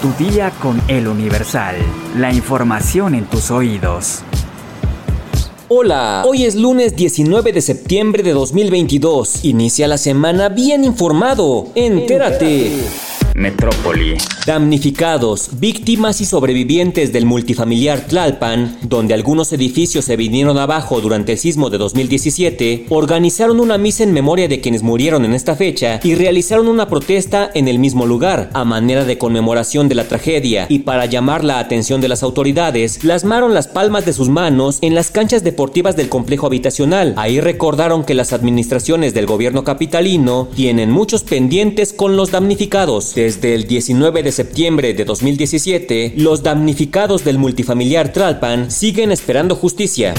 Tu día con el Universal. La información en tus oídos. Hola, hoy es lunes 19 de septiembre de 2022. Inicia la semana bien informado. Entérate. Metrópoli. Damnificados, víctimas y sobrevivientes del multifamiliar Tlalpan, donde algunos edificios se vinieron abajo durante el sismo de 2017, organizaron una misa en memoria de quienes murieron en esta fecha y realizaron una protesta en el mismo lugar, a manera de conmemoración de la tragedia y para llamar la atención de las autoridades, plasmaron las palmas de sus manos en las canchas deportivas del complejo habitacional. Ahí recordaron que las administraciones del gobierno capitalino tienen muchos pendientes con los damnificados. Desde el 19 de septiembre de 2017, los damnificados del multifamiliar Tralpan siguen esperando justicia.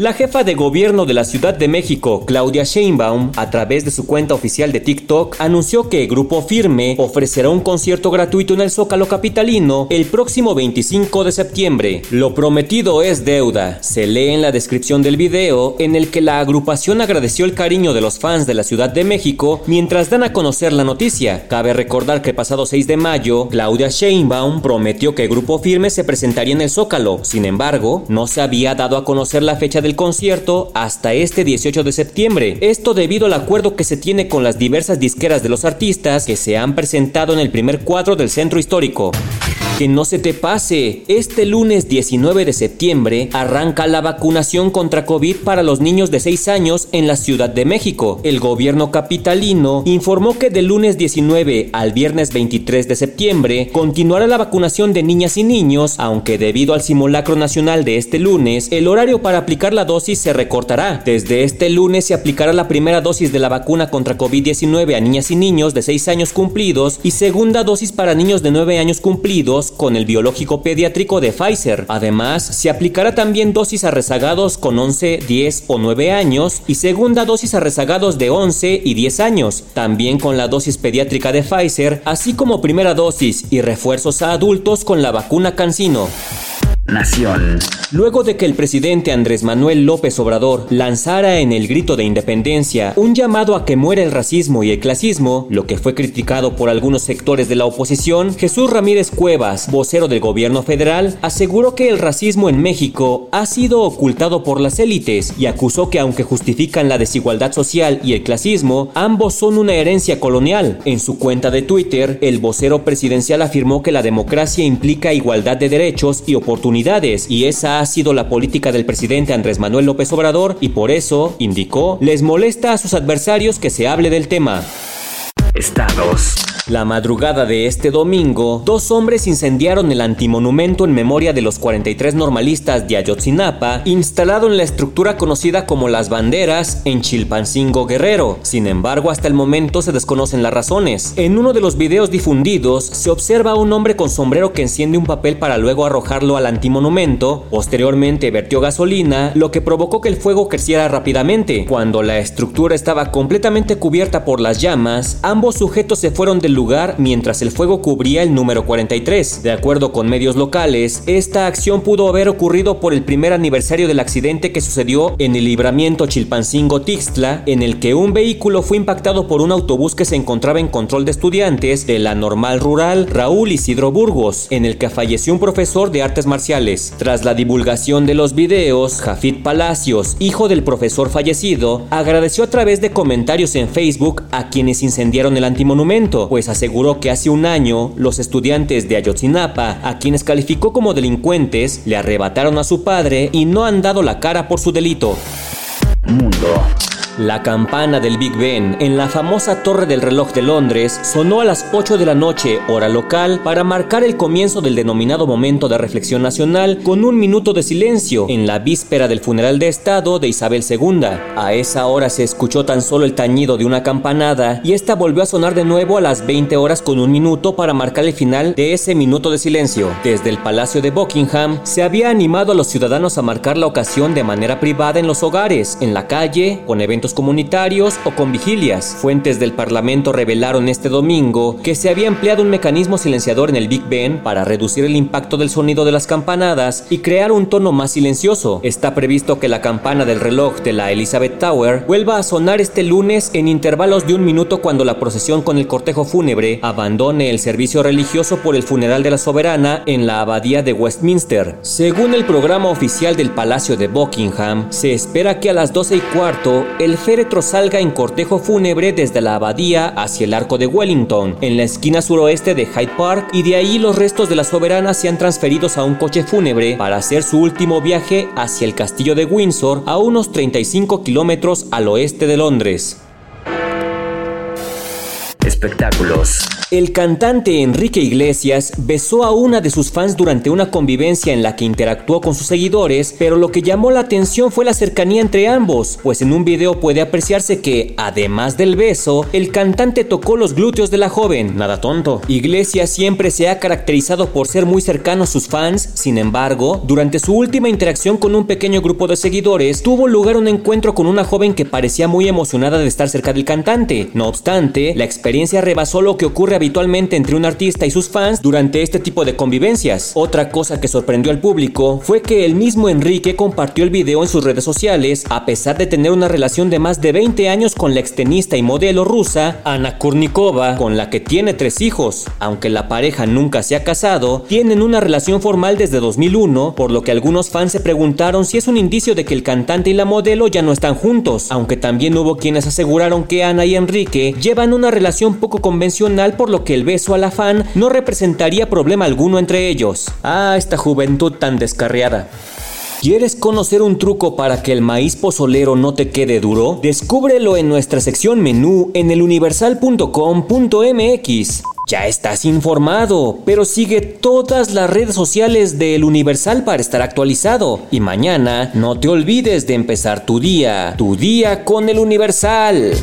La jefa de gobierno de la Ciudad de México, Claudia Sheinbaum, a través de su cuenta oficial de TikTok, anunció que Grupo Firme ofrecerá un concierto gratuito en el Zócalo Capitalino el próximo 25 de septiembre. Lo prometido es deuda. Se lee en la descripción del video en el que la agrupación agradeció el cariño de los fans de la Ciudad de México mientras dan a conocer la noticia. Cabe recordar que pasado 6 de mayo, Claudia Sheinbaum prometió que Grupo Firme se presentaría en el Zócalo. Sin embargo, no se había dado a conocer la fecha del concierto hasta este 18 de septiembre. Esto debido al acuerdo que se tiene con las diversas disqueras de los artistas que se han presentado en el primer cuadro del centro histórico. Que no se te pase, este lunes 19 de septiembre arranca la vacunación contra COVID para los niños de 6 años en la Ciudad de México. El gobierno capitalino informó que del lunes 19 al viernes 23 de septiembre continuará la vacunación de niñas y niños, aunque debido al simulacro nacional de este lunes, el horario para aplicar la dosis se recortará. Desde este lunes se aplicará la primera dosis de la vacuna contra COVID-19 a niñas y niños de 6 años cumplidos y segunda dosis para niños de 9 años cumplidos con el biológico pediátrico de Pfizer. Además, se aplicará también dosis a rezagados con 11, 10 o 9 años y segunda dosis a rezagados de 11 y 10 años, también con la dosis pediátrica de Pfizer, así como primera dosis y refuerzos a adultos con la vacuna Cancino. Nación. Luego de que el presidente Andrés Manuel López Obrador lanzara en el grito de independencia un llamado a que muera el racismo y el clasismo, lo que fue criticado por algunos sectores de la oposición, Jesús Ramírez Cuevas, vocero del gobierno federal, aseguró que el racismo en México ha sido ocultado por las élites y acusó que aunque justifican la desigualdad social y el clasismo, ambos son una herencia colonial. En su cuenta de Twitter, el vocero presidencial afirmó que la democracia implica igualdad de derechos y oportunidades y esa ha sido la política del presidente Andrés Manuel López Obrador y por eso, indicó, les molesta a sus adversarios que se hable del tema. Estados. La madrugada de este domingo, dos hombres incendiaron el antimonumento en memoria de los 43 normalistas de Ayotzinapa, instalado en la estructura conocida como Las Banderas en Chilpancingo Guerrero. Sin embargo, hasta el momento se desconocen las razones. En uno de los videos difundidos, se observa a un hombre con sombrero que enciende un papel para luego arrojarlo al antimonumento. Posteriormente vertió gasolina, lo que provocó que el fuego creciera rápidamente. Cuando la estructura estaba completamente cubierta por las llamas, ambos sujetos se fueron del lugar mientras el fuego cubría el número 43. De acuerdo con medios locales, esta acción pudo haber ocurrido por el primer aniversario del accidente que sucedió en el libramiento Chilpancingo-Tixtla, en el que un vehículo fue impactado por un autobús que se encontraba en control de estudiantes de la normal rural Raúl Isidro Burgos, en el que falleció un profesor de artes marciales. Tras la divulgación de los videos, Jafit Palacios, hijo del profesor fallecido, agradeció a través de comentarios en Facebook a quienes incendiaron el antimonumento, pues aseguró que hace un año los estudiantes de Ayotzinapa, a quienes calificó como delincuentes, le arrebataron a su padre y no han dado la cara por su delito. Mundo. La campana del Big Ben en la famosa Torre del Reloj de Londres sonó a las 8 de la noche, hora local, para marcar el comienzo del denominado momento de reflexión nacional con un minuto de silencio en la víspera del funeral de Estado de Isabel II. A esa hora se escuchó tan solo el tañido de una campanada y esta volvió a sonar de nuevo a las 20 horas con un minuto para marcar el final de ese minuto de silencio. Desde el Palacio de Buckingham se había animado a los ciudadanos a marcar la ocasión de manera privada en los hogares, en la calle, con eventos eventos comunitarios o con vigilias. Fuentes del Parlamento revelaron este domingo que se había empleado un mecanismo silenciador en el Big Ben para reducir el impacto del sonido de las campanadas y crear un tono más silencioso. Está previsto que la campana del reloj de la Elizabeth Tower vuelva a sonar este lunes en intervalos de un minuto cuando la procesión con el cortejo fúnebre abandone el servicio religioso por el funeral de la soberana en la abadía de Westminster. Según el programa oficial del Palacio de Buckingham, se espera que a las 12 y cuarto el féretro salga en cortejo fúnebre desde la abadía hacia el arco de Wellington, en la esquina suroeste de Hyde Park, y de ahí los restos de la soberana sean transferidos a un coche fúnebre para hacer su último viaje hacia el castillo de Windsor a unos 35 kilómetros al oeste de Londres. Espectáculos. El cantante Enrique Iglesias besó a una de sus fans durante una convivencia en la que interactuó con sus seguidores, pero lo que llamó la atención fue la cercanía entre ambos, pues en un video puede apreciarse que, además del beso, el cantante tocó los glúteos de la joven, nada tonto. Iglesias siempre se ha caracterizado por ser muy cercano a sus fans, sin embargo, durante su última interacción con un pequeño grupo de seguidores, tuvo lugar un encuentro con una joven que parecía muy emocionada de estar cerca del cantante. No obstante, la experiencia rebasó lo que ocurre habitualmente entre un artista y sus fans durante este tipo de convivencias. Otra cosa que sorprendió al público fue que el mismo Enrique compartió el video en sus redes sociales a pesar de tener una relación de más de 20 años con la extenista y modelo rusa Ana Kurnikova, con la que tiene tres hijos. Aunque la pareja nunca se ha casado, tienen una relación formal desde 2001, por lo que algunos fans se preguntaron si es un indicio de que el cantante y la modelo ya no están juntos, aunque también hubo quienes aseguraron que Ana y Enrique llevan una relación poco convencional lo que el beso a la fan no representaría problema alguno entre ellos. Ah, esta juventud tan descarriada. ¿Quieres conocer un truco para que el maíz pozolero no te quede duro? Descúbrelo en nuestra sección menú en eluniversal.com.mx. Ya estás informado, pero sigue todas las redes sociales de El Universal para estar actualizado. Y mañana no te olvides de empezar tu día, tu día con El Universal.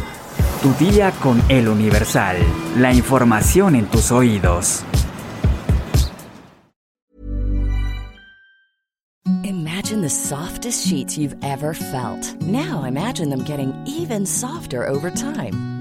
Tu día con El Universal. La información en tus oídos. Imagine the softest sheets you've ever felt. Now imagine them getting even softer over time.